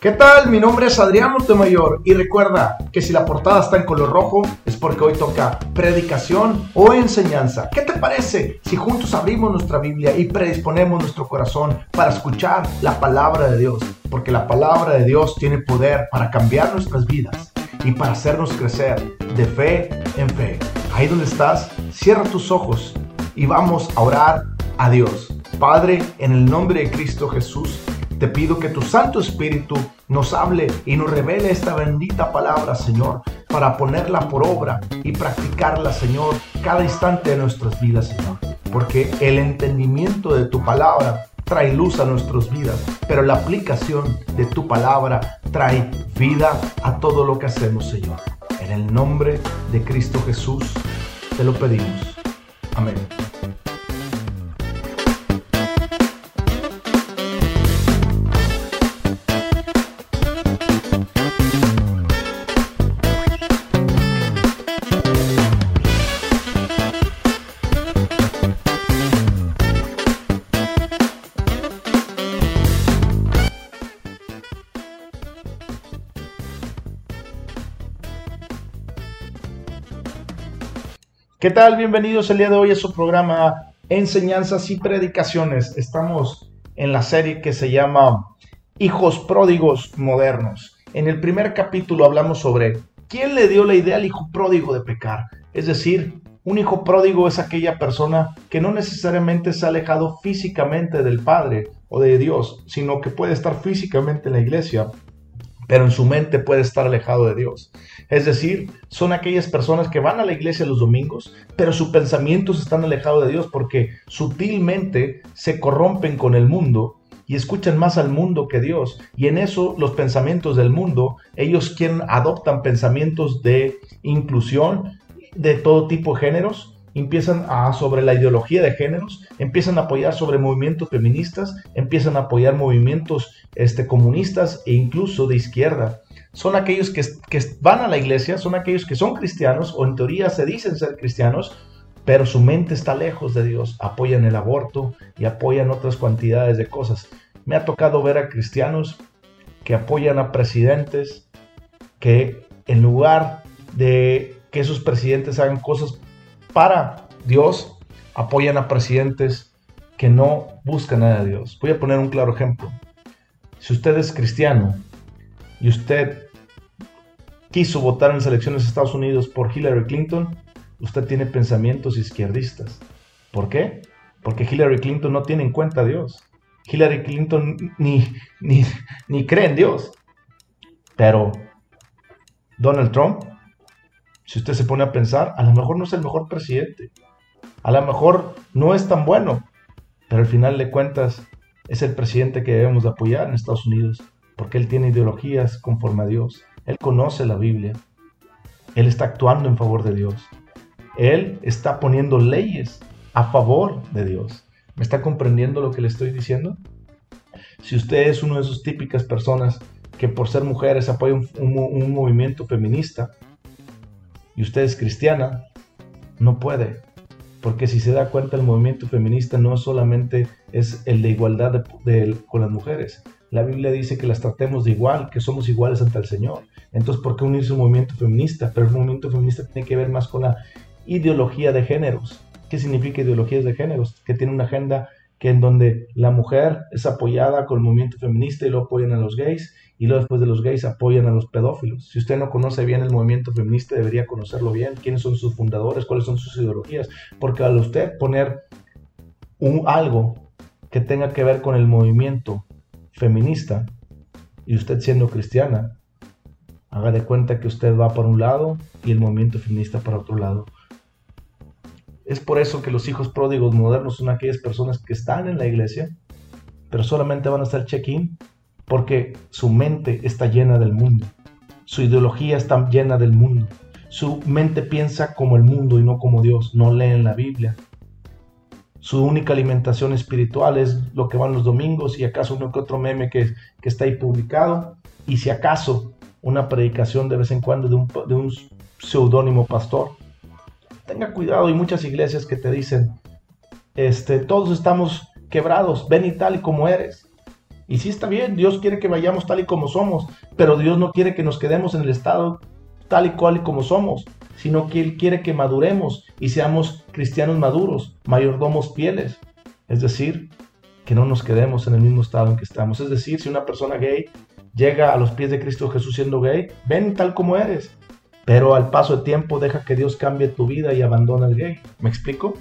¿Qué tal? Mi nombre es Adrián Montemayor y recuerda que si la portada está en color rojo es porque hoy toca predicación o enseñanza. ¿Qué te parece si juntos abrimos nuestra Biblia y predisponemos nuestro corazón para escuchar la palabra de Dios? Porque la palabra de Dios tiene poder para cambiar nuestras vidas y para hacernos crecer de fe en fe. Ahí donde estás, cierra tus ojos y vamos a orar a Dios. Padre, en el nombre de Cristo Jesús, te pido que tu Santo Espíritu nos hable y nos revele esta bendita palabra, Señor, para ponerla por obra y practicarla, Señor, cada instante de nuestras vidas, Señor. Porque el entendimiento de tu palabra trae luz a nuestras vidas, pero la aplicación de tu palabra trae vida a todo lo que hacemos, Señor. En el nombre de Cristo Jesús te lo pedimos. Amén. ¿Qué tal? Bienvenidos el día de hoy a su programa Enseñanzas y Predicaciones. Estamos en la serie que se llama Hijos Pródigos Modernos. En el primer capítulo hablamos sobre quién le dio la idea al hijo pródigo de pecar. Es decir, un hijo pródigo es aquella persona que no necesariamente se ha alejado físicamente del Padre o de Dios, sino que puede estar físicamente en la iglesia, pero en su mente puede estar alejado de Dios. Es decir, son aquellas personas que van a la iglesia los domingos, pero sus pensamientos están alejados de Dios porque sutilmente se corrompen con el mundo y escuchan más al mundo que Dios. Y en eso los pensamientos del mundo, ellos quien adoptan pensamientos de inclusión de todo tipo de géneros, empiezan a sobre la ideología de géneros, empiezan a apoyar sobre movimientos feministas, empiezan a apoyar movimientos este, comunistas e incluso de izquierda. Son aquellos que, que van a la iglesia, son aquellos que son cristianos o en teoría se dicen ser cristianos, pero su mente está lejos de Dios. Apoyan el aborto y apoyan otras cantidades de cosas. Me ha tocado ver a cristianos que apoyan a presidentes que en lugar de que esos presidentes hagan cosas para Dios apoyan a presidentes que no buscan nada de Dios. Voy a poner un claro ejemplo. Si usted es cristiano y usted quiso votar en las elecciones de Estados Unidos por Hillary Clinton, usted tiene pensamientos izquierdistas. ¿Por qué? Porque Hillary Clinton no tiene en cuenta a Dios. Hillary Clinton ni, ni, ni cree en Dios. Pero Donald Trump si usted se pone a pensar, a lo mejor no es el mejor presidente, a lo mejor no es tan bueno, pero al final de cuentas es el presidente que debemos de apoyar en Estados Unidos, porque él tiene ideologías conforme a Dios, él conoce la Biblia, él está actuando en favor de Dios, él está poniendo leyes a favor de Dios. ¿Me está comprendiendo lo que le estoy diciendo? Si usted es una de esas típicas personas que por ser mujeres apoya un movimiento feminista, y usted es cristiana, no puede. Porque si se da cuenta el movimiento feminista no solamente es el de igualdad con las mujeres. La Biblia dice que las tratemos de igual, que somos iguales ante el Señor. Entonces, ¿por qué unirse a un movimiento feminista? Pero el movimiento feminista tiene que ver más con la ideología de géneros. ¿Qué significa ideologías de géneros? Que tiene una agenda que en donde la mujer es apoyada con el movimiento feminista y lo apoyan a los gays y luego después de los gays apoyan a los pedófilos. Si usted no conoce bien el movimiento feminista, debería conocerlo bien, quiénes son sus fundadores, cuáles son sus ideologías, porque al usted poner un, algo que tenga que ver con el movimiento feminista y usted siendo cristiana, haga de cuenta que usted va por un lado y el movimiento feminista para otro lado. Es por eso que los hijos pródigos modernos son aquellas personas que están en la iglesia, pero solamente van a hacer check-in porque su mente está llena del mundo, su ideología está llena del mundo, su mente piensa como el mundo y no como Dios, no leen la Biblia. Su única alimentación espiritual es lo que van los domingos y acaso uno que otro meme que, está ahí publicado y si acaso una predicación de vez en cuando de un, de un seudónimo pastor. Tenga cuidado, hay muchas iglesias que te dicen, este, todos estamos quebrados, ven y tal y como eres Y sí está bien, Dios quiere que vayamos tal y como somos, pero Dios no quiere que nos quedemos en el estado tal y cual y como somos, sino que Él quiere que maduremos y seamos cristianos maduros, mayordomos fieles. Es decir, que no nos quedemos en el mismo estado en que estamos. Es decir, si una persona gay llega a los pies de Cristo Jesús siendo gay, ven tal como eres. Pero al paso del tiempo deja que Dios cambie tu vida y abandona el gay. ¿Me explico?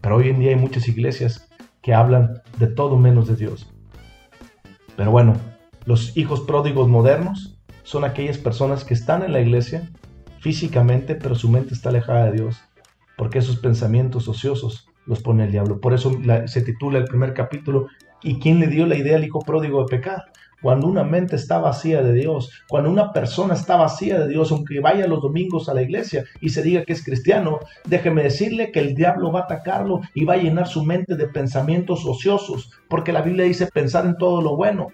Pero hoy en día hay muchas iglesias que hablan de todo menos de Dios. Pero bueno, los hijos pródigos modernos son aquellas personas que están en la iglesia físicamente, pero su mente está alejada de Dios, porque esos pensamientos ociosos los pone el diablo. Por eso se titula el primer capítulo, ¿y quién le dio la idea al hijo pródigo de pecar? Cuando una mente está vacía de Dios, cuando una persona está vacía de Dios, aunque vaya los domingos a la iglesia y se diga que es cristiano, déjeme decirle que el diablo va a atacarlo y va a llenar su mente de pensamientos ociosos, porque la Biblia dice pensar en todo lo bueno.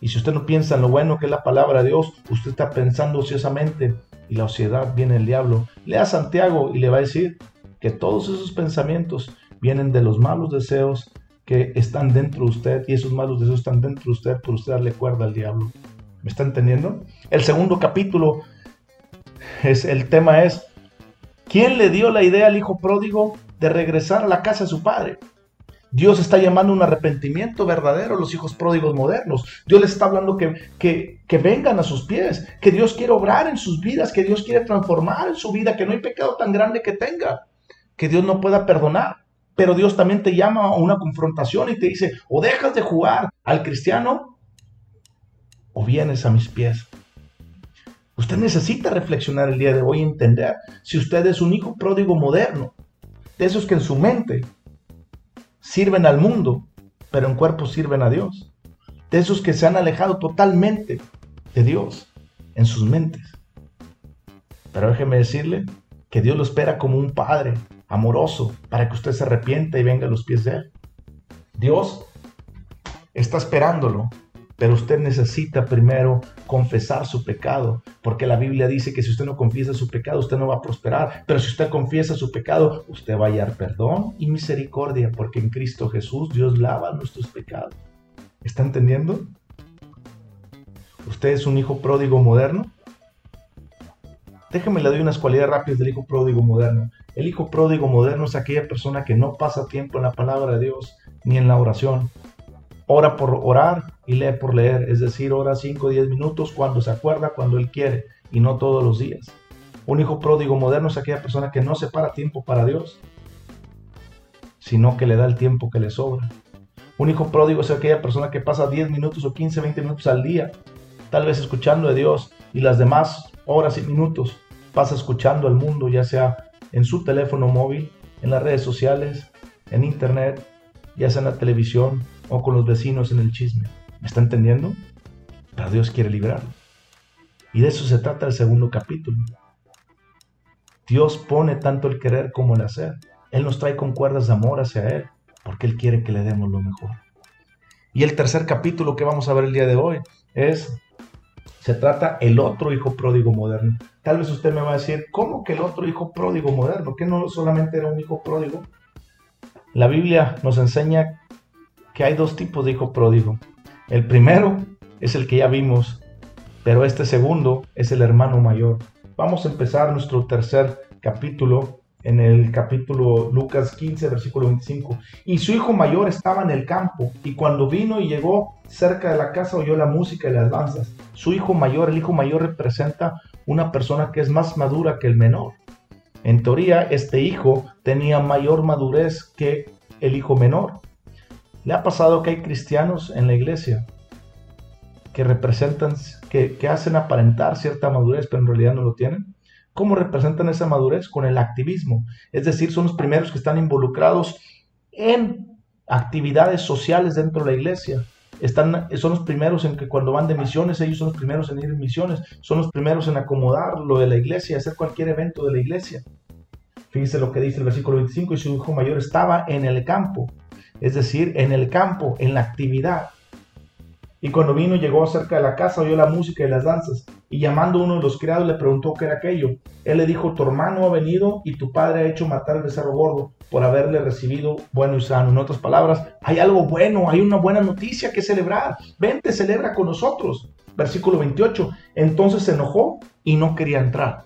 Y si usted no piensa en lo bueno que es la palabra de Dios, usted está pensando ociosamente y la ociedad viene el diablo. Lea Santiago y le va a decir que todos esos pensamientos vienen de los malos deseos que están dentro de usted y esos malos deseos están dentro de usted por usted darle cuerda al diablo. ¿Me está entendiendo? El segundo capítulo es el tema es ¿quién le dio la idea al hijo pródigo de regresar a la casa de su padre? Dios está llamando un arrepentimiento verdadero a los hijos pródigos modernos. Dios les está hablando que, que, que, vengan a sus pies, que Dios quiere obrar en sus vidas, que Dios quiere transformar en su vida, que no hay pecado tan grande que tenga, que Dios no pueda perdonar. Pero Dios también te llama a una confrontación y te dice, o dejas de jugar al cristiano o vienes a mis pies. Usted necesita reflexionar el día de hoy y entender si usted es un hijo pródigo moderno, de esos que en su mente sirven al mundo, pero en cuerpo sirven a Dios, de esos que se han alejado totalmente de Dios en sus mentes. Pero déjeme decirle que Dios lo espera como un padre amoroso para que usted se arrepienta y venga a los pies de Él. Dios está esperándolo, pero usted necesita primero confesar su pecado, porque la Biblia dice que si usted no confiesa su pecado, usted no va a prosperar, pero si usted confiesa su pecado, usted va a hallar perdón y misericordia, porque en Cristo Jesús Dios lava nuestros pecados. ¿Está entendiendo? ¿Usted es un hijo pródigo moderno? Déjeme le doy unas cualidades rápidas del hijo pródigo moderno. El hijo pródigo moderno es aquella persona que no pasa tiempo en la palabra de Dios ni en la oración. Ora por orar y lee por leer, es decir, ora 5 o 10 minutos cuando se acuerda, cuando él quiere y no todos los días. Un hijo pródigo moderno es aquella persona que no separa tiempo para Dios, sino que le da el tiempo que le sobra. Un hijo pródigo es aquella persona que pasa 10 minutos o 15, 20 minutos al día, tal vez escuchando de Dios y las demás horas y minutos pasa escuchando al mundo, ya sea en su teléfono móvil, en las redes sociales, en internet, ya sea en la televisión o con los vecinos en el chisme. ¿Me está entendiendo? Pero Dios quiere librarlo. Y de eso se trata el segundo capítulo. Dios pone tanto el querer como el hacer. Él nos trae con cuerdas de amor hacia Él, porque Él quiere que le demos lo mejor. Y el tercer capítulo que vamos a ver el día de hoy es se trata el otro hijo pródigo moderno. Tal vez usted me va a decir, ¿cómo que el otro hijo pródigo moderno? ¿Que no solamente era un hijo pródigo? La Biblia nos enseña que hay dos tipos de hijo pródigo. El primero es el que ya vimos, pero este segundo es el hermano mayor. Vamos a empezar nuestro tercer capítulo en el capítulo Lucas 15, versículo 25. Y su hijo mayor estaba en el campo, y cuando vino y llegó cerca de la casa oyó la música y las danzas. Su hijo mayor, el hijo mayor representa una persona que es más madura que el menor. En teoría, este hijo tenía mayor madurez que el hijo menor. Le ha pasado que hay cristianos en la iglesia que representan, que, que hacen aparentar cierta madurez, pero en realidad no lo tienen. ¿Cómo representan esa madurez? Con el activismo. Es decir, son los primeros que están involucrados en actividades sociales dentro de la iglesia. Son los primeros en que cuando van de misiones, ellos son los primeros en ir en misiones, son los primeros en acomodar lo de la iglesia, hacer cualquier evento de la iglesia. Fíjense lo que dice el versículo 25, y su hijo mayor estaba en el campo, es decir, en el campo, en la actividad. Y cuando vino, llegó cerca de la casa, oyó la música y las danzas. Y llamando a uno de los criados le preguntó qué era aquello. Él le dijo, tu hermano ha venido y tu padre ha hecho matar el becerro gordo por haberle recibido bueno y sano. En otras palabras, hay algo bueno, hay una buena noticia que celebrar. Vente, celebra con nosotros. Versículo 28. Entonces se enojó y no quería entrar.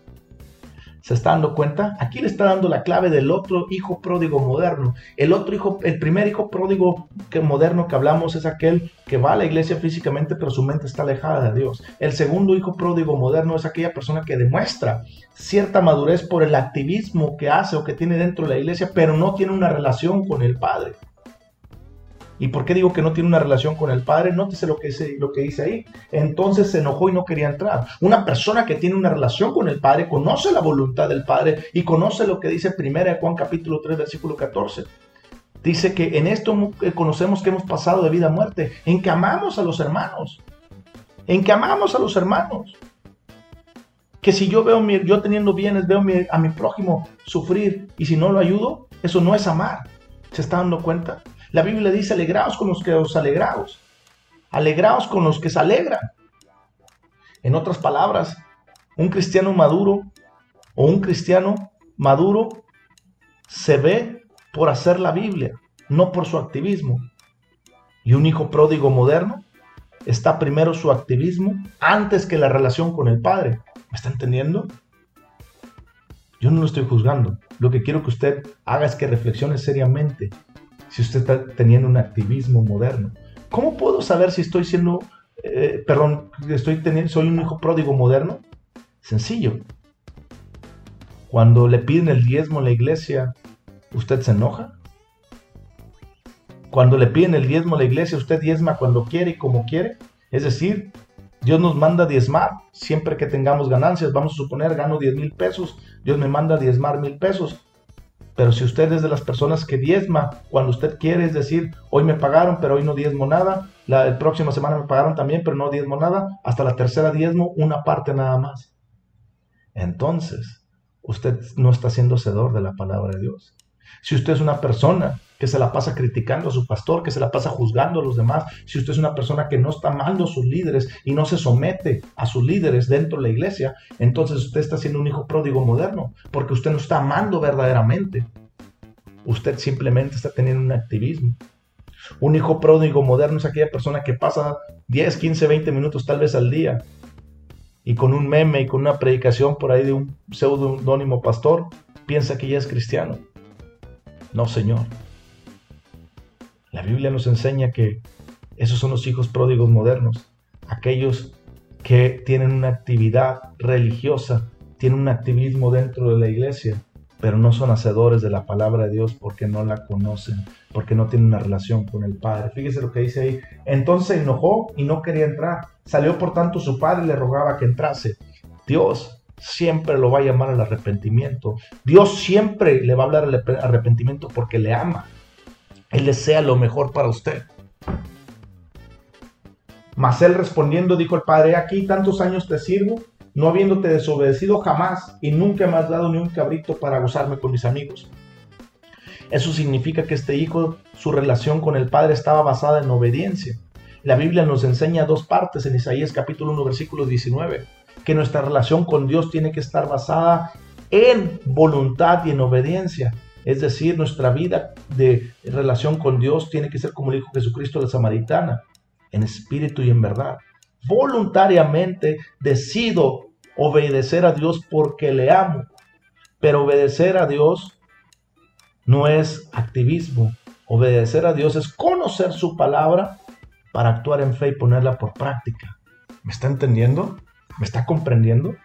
¿Se está dando cuenta? Aquí le está dando la clave del otro hijo pródigo moderno. El otro hijo, el primer hijo pródigo que moderno que hablamos es aquel que va a la iglesia físicamente, pero su mente está alejada de Dios. El segundo hijo pródigo moderno es aquella persona que demuestra cierta madurez por el activismo que hace o que tiene dentro de la iglesia, pero no tiene una relación con el Padre. ¿Y por qué digo que no tiene una relación con el Padre? Nótese lo que, dice, lo que dice ahí. Entonces se enojó y no quería entrar. Una persona que tiene una relación con el Padre conoce la voluntad del Padre y conoce lo que dice 1 Juan capítulo 3 versículo 14. Dice que en esto conocemos que hemos pasado de vida a muerte, en que amamos a los hermanos, en que amamos a los hermanos. Que si yo veo yo teniendo bienes, veo a mi prójimo sufrir y si no lo ayudo, eso no es amar. ¿Se está dando cuenta? La Biblia dice, alegraos con los que os alegraos. Alegraos con los que se alegran. En otras palabras, un cristiano maduro o un cristiano maduro se ve por hacer la Biblia, no por su activismo. Y un hijo pródigo moderno está primero su activismo antes que la relación con el Padre. ¿Me está entendiendo? Yo no lo estoy juzgando. Lo que quiero que usted haga es que reflexione seriamente si usted está teniendo un activismo moderno? ¿Cómo puedo saber si estoy siendo, eh, perdón, estoy teniendo, soy un hijo pródigo moderno? Sencillo. Cuando le piden el diezmo en la iglesia, ¿usted se enoja? Cuando le piden el diezmo a la iglesia, ¿usted diezma cuando quiere y como quiere? Es decir, Dios nos manda diezmar siempre que tengamos ganancias. Vamos a suponer, gano 10 mil pesos, Dios me manda diezmar mil pesos. Pero si usted es de las personas que diezma cuando usted quiere, es decir, hoy me pagaron, pero hoy no diezmo nada, la, próxima semana me pagaron también, pero no diezmo nada, hasta la tercera diezmo una parte nada más. Entonces, usted no está siendo cedor de la palabra de Dios. Si usted es una persona que se la pasa criticando a su pastor, que se la pasa juzgando a los demás, si usted es una persona que no está amando a sus líderes y no se somete a sus líderes dentro de la iglesia, entonces usted está siendo un hijo pródigo moderno, porque usted no está amando verdaderamente. Usted simplemente está teniendo un activismo. Un hijo pródigo moderno es aquella persona que pasa 10, 15, 20 minutos tal vez al día y con un meme y con una predicación por ahí de un pseudonónimo pastor, piensa que ya es cristiano. No, Señor. La Biblia nos enseña que esos son los hijos pródigos modernos, aquellos que tienen una actividad religiosa, tienen un activismo dentro de la iglesia, pero no son hacedores de la palabra de Dios porque no la conocen, porque no tienen una relación con el Padre. Fíjese lo que dice ahí. Entonces enojó y no quería entrar. Salió por tanto su padre y le rogaba que entrase. Dios siempre lo va a llamar al arrepentimiento. Dios siempre le va a hablar al arrepentimiento porque le ama. Él desea lo mejor para usted. Mas él respondiendo dijo el padre, aquí tantos años te sirvo, no habiéndote desobedecido jamás y nunca me has dado ni un cabrito para gozarme con mis amigos. Eso significa que este hijo, su relación con el padre estaba basada en obediencia. La Biblia nos enseña dos partes en Isaías capítulo 1 versículo 19, que nuestra relación con Dios tiene que estar basada en voluntad y en obediencia. Es decir, nuestra vida de relación con Dios tiene que ser como el dijo Jesucristo la samaritana, en espíritu y en verdad. Voluntariamente decido obedecer a Dios porque le amo. Pero obedecer a Dios no es activismo. Obedecer a Dios es conocer su palabra para actuar en fe y ponerla por práctica. ¿Me está entendiendo? ¿Me está comprendiendo?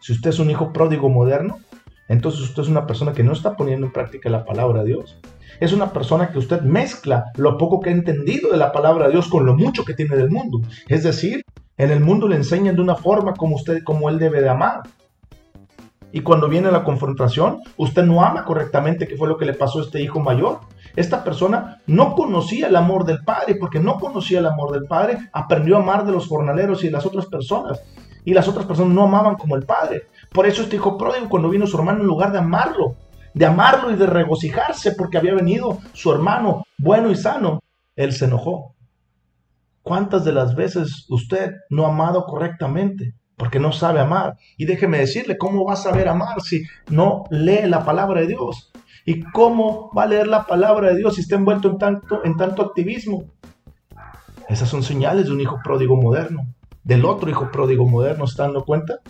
Si usted es un hijo pródigo moderno, entonces usted es una persona que no está poniendo en práctica la palabra de Dios. Es una persona que usted mezcla lo poco que ha entendido de la palabra de Dios con lo mucho que tiene del mundo. Es decir, en el mundo le enseñan de una forma como usted, como él debe de amar. Y cuando viene la confrontación, usted no ama correctamente, que fue lo que le pasó a este hijo mayor. Esta persona no conocía el amor del Padre, porque no conocía el amor del Padre, aprendió a amar de los jornaleros y de las otras personas. Y las otras personas no amaban como el Padre. Por eso este hijo pródigo, cuando vino su hermano, en lugar de amarlo, de amarlo y de regocijarse porque había venido su hermano bueno y sano, él se enojó. ¿Cuántas de las veces usted no ha amado correctamente? porque no sabe amar. Y déjeme decirle, ¿cómo va a saber amar si no lee la palabra de Dios? ¿Y cómo va a leer la palabra de Dios si está envuelto en tanto, en tanto activismo? Esas son señales de un hijo pródigo moderno, del otro hijo pródigo moderno, ¿está dando cuenta?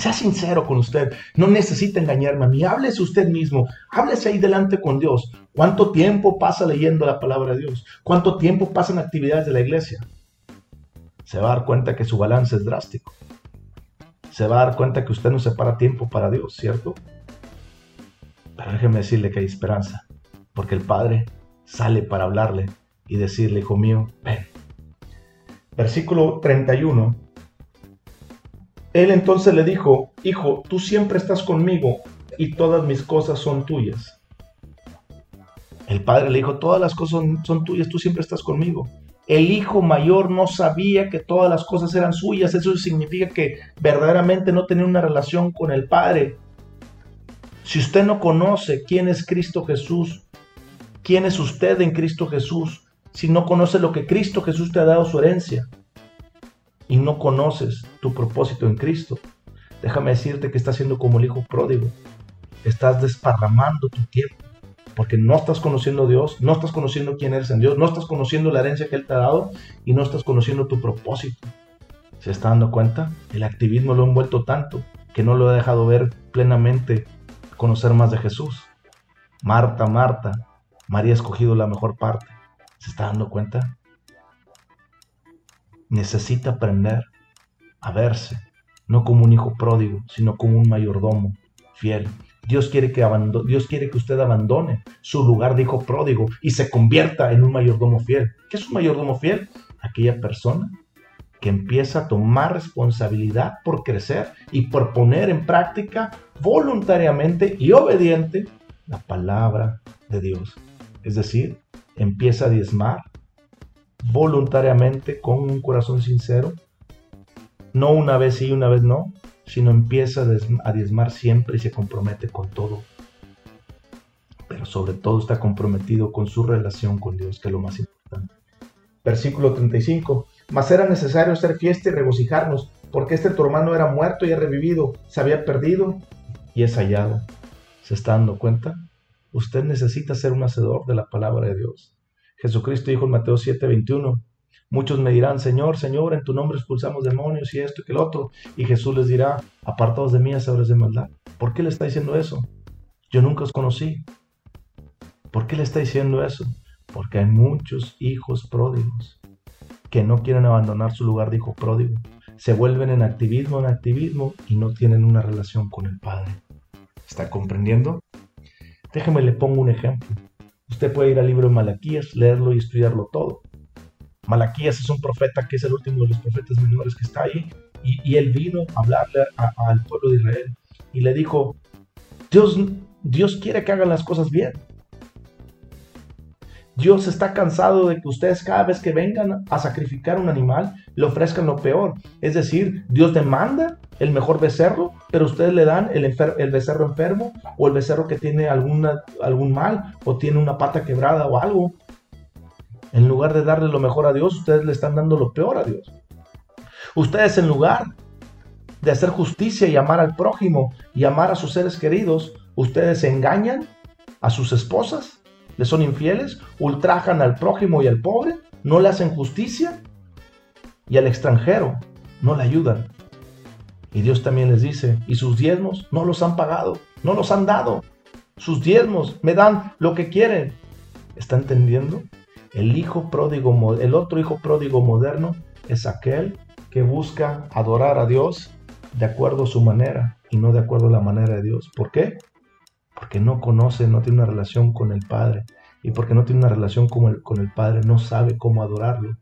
Sea sincero con usted, no necesita engañarme a mí, háblese usted mismo, háblese ahí delante con Dios. ¿Cuánto tiempo pasa leyendo la palabra de Dios? ¿Cuánto tiempo pasa en actividades de la iglesia? Se va a dar cuenta que su balance es drástico. Se va a dar cuenta que usted no separa tiempo para Dios, ¿cierto? Pero déjeme decirle que hay esperanza, porque el Padre sale para hablarle y decirle, hijo mío, ven. Versículo 31. Él entonces le dijo, hijo, tú siempre estás conmigo y todas mis cosas son tuyas. El padre le dijo, todas las cosas son, tuyas, tú siempre estás conmigo. El hijo mayor no sabía que todas las cosas eran suyas, eso significa que verdaderamente no tenía una relación con el padre, si usted no conoce quién es Cristo Jesús, quién es usted en Cristo Jesús, si no conoce lo que Cristo Jesús te ha dado su herencia y no conoces tu propósito en Cristo, déjame decirte que estás siendo como el hijo pródigo. Estás desparramando tu tiempo porque no estás conociendo a Dios, no estás conociendo quién eres en Dios, no estás conociendo la herencia que Él te ha dado y no estás conociendo tu propósito. ¿Se está dando cuenta? El activismo lo ha envuelto tanto que no lo ha dejado ver plenamente conocer más de Jesús. Marta, Marta, María ha escogido la mejor parte. ¿Se está dando cuenta? Necesita aprender a verse, no como un hijo pródigo, sino como un mayordomo fiel. Dios quiere que, Dios quiere que usted abandone su lugar de hijo pródigo y se convierta en un mayordomo fiel. ¿Qué es un mayordomo fiel? Aquella persona que empieza a tomar responsabilidad por crecer y por poner en práctica voluntariamente y obediente la palabra de Dios. Es decir, empieza a diezmar voluntariamente con un corazón sincero, no una vez sí y una vez no, sino empieza a diezmar siempre y se compromete con todo. Pero sobre todo está comprometido con su relación con Dios, que es lo más importante. Versículo 35. Mas era necesario hacer fiesta y regocijarnos, porque este tu hermano era muerto y ha revivido, se había perdido y es hallado. ¿Se está dando cuenta? Usted necesita ser un hacedor de la palabra de Dios. Jesucristo dijo en Mateo 7:21, muchos me dirán, Señor, Señor, en tu nombre expulsamos demonios y esto y que el otro. Y Jesús les dirá, apartados de mí, hacedores de maldad. ¿Por qué le está diciendo eso? Yo nunca os conocí. ¿Por qué le está diciendo eso? Porque hay muchos hijos pródigos que no quieren abandonar su lugar de hijo pródigo. Se vuelven en activismo, en activismo y no tienen una relación con el Padre. ¿Está comprendiendo? Déjeme le pongo un ejemplo. Usted puede ir al libro de Malaquías, leerlo y estudiarlo todo. Malaquías es un profeta que es el último de los profetas menores que está ahí y, él vino a hablarle al pueblo de Israel y le dijo, Dios, Dios quiere que hagan las cosas bien. Dios está cansado de que ustedes cada vez que vengan a sacrificar un animal le ofrezcan lo peor. Es decir, Dios demanda el mejor becerro, pero ustedes le dan el, becerro enfermo o el becerro que tiene algún mal o tiene una pata quebrada o algo. En lugar de darle lo mejor a Dios, ustedes le están dando lo peor a Dios. Ustedes en lugar de hacer justicia y amar al prójimo y amar a sus seres queridos, ustedes engañan a sus esposas le son infieles, ultrajan al prójimo y al pobre, no le hacen justicia y al extranjero no le ayudan. Y Dios también les dice, y sus diezmos no los han pagado, no los han dado. Sus diezmos me dan lo que quieren. ¿Está entendiendo? El hijo pródigo, el otro hijo pródigo moderno es aquel que busca adorar a Dios de acuerdo a su manera y no de acuerdo a la manera de Dios. ¿Por qué? porque no conoce, no tiene una relación con el Padre. Y porque no tiene una relación con el, con el Padre, no sabe cómo adorarlo.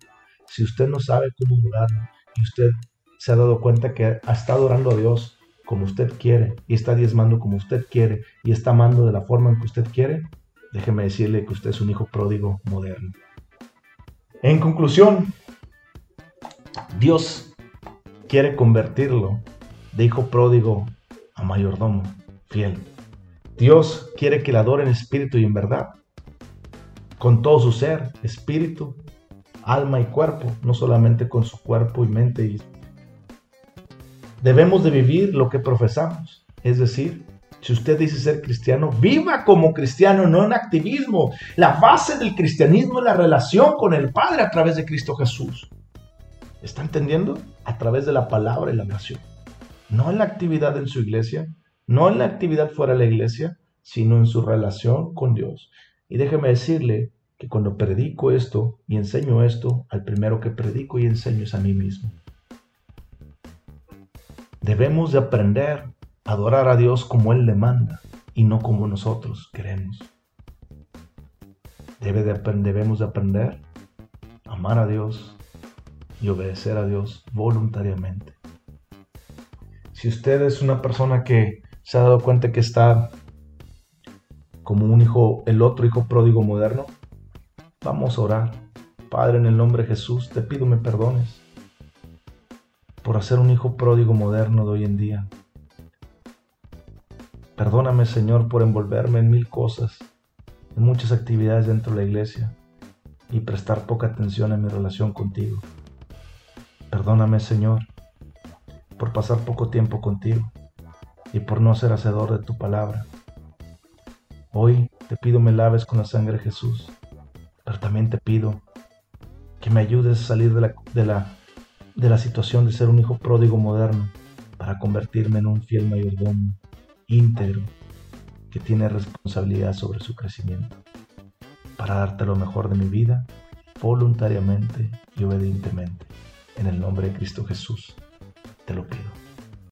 Si usted no sabe cómo adorarlo y usted se ha dado cuenta que está adorando a Dios como usted quiere y está diezmando como usted quiere y está amando de la forma en que usted quiere, déjeme decirle que usted es un hijo pródigo moderno. En conclusión, Dios quiere convertirlo de hijo pródigo a mayordomo fiel. Dios quiere que le adoren espíritu y en verdad, con todo su ser, espíritu, alma y cuerpo, no solamente con su cuerpo y mente. Debemos de vivir lo que profesamos. Es decir, si usted dice ser cristiano, viva como cristiano, no en activismo. La base del cristianismo es la relación con el Padre a través de Cristo Jesús. ¿Está entendiendo? A través de la palabra y la oración. No en la actividad en su iglesia, no en la actividad fuera de la iglesia, sino en su relación con Dios. Y déjeme decirle que cuando predico esto y enseño esto, al primero que predico y enseño es a mí mismo. Debemos de aprender a adorar a Dios como Él le manda y no como nosotros queremos. Debe de, debemos de aprender a amar a Dios y obedecer a Dios voluntariamente. Si usted es una persona que se ha dado cuenta que está como un hijo, el otro hijo pródigo moderno, vamos a orar. Padre, en el nombre de Jesús, te pido me perdones por hacer un hijo pródigo moderno de hoy en día. Perdóname, Señor, por envolverme en mil cosas, en muchas actividades dentro de la iglesia y prestar poca atención a mi relación contigo. Perdóname, Señor, por pasar poco tiempo contigo y por no ser hacedor de tu palabra. Hoy te pido me laves con la sangre de Jesús, pero también te pido que me ayudes a salir de la de la situación de ser un hijo pródigo moderno para convertirme en un fiel mayordomo íntegro que tiene responsabilidad sobre su crecimiento, para darte lo mejor de mi vida voluntariamente y obedientemente. En el nombre de Cristo Jesús, te lo pido.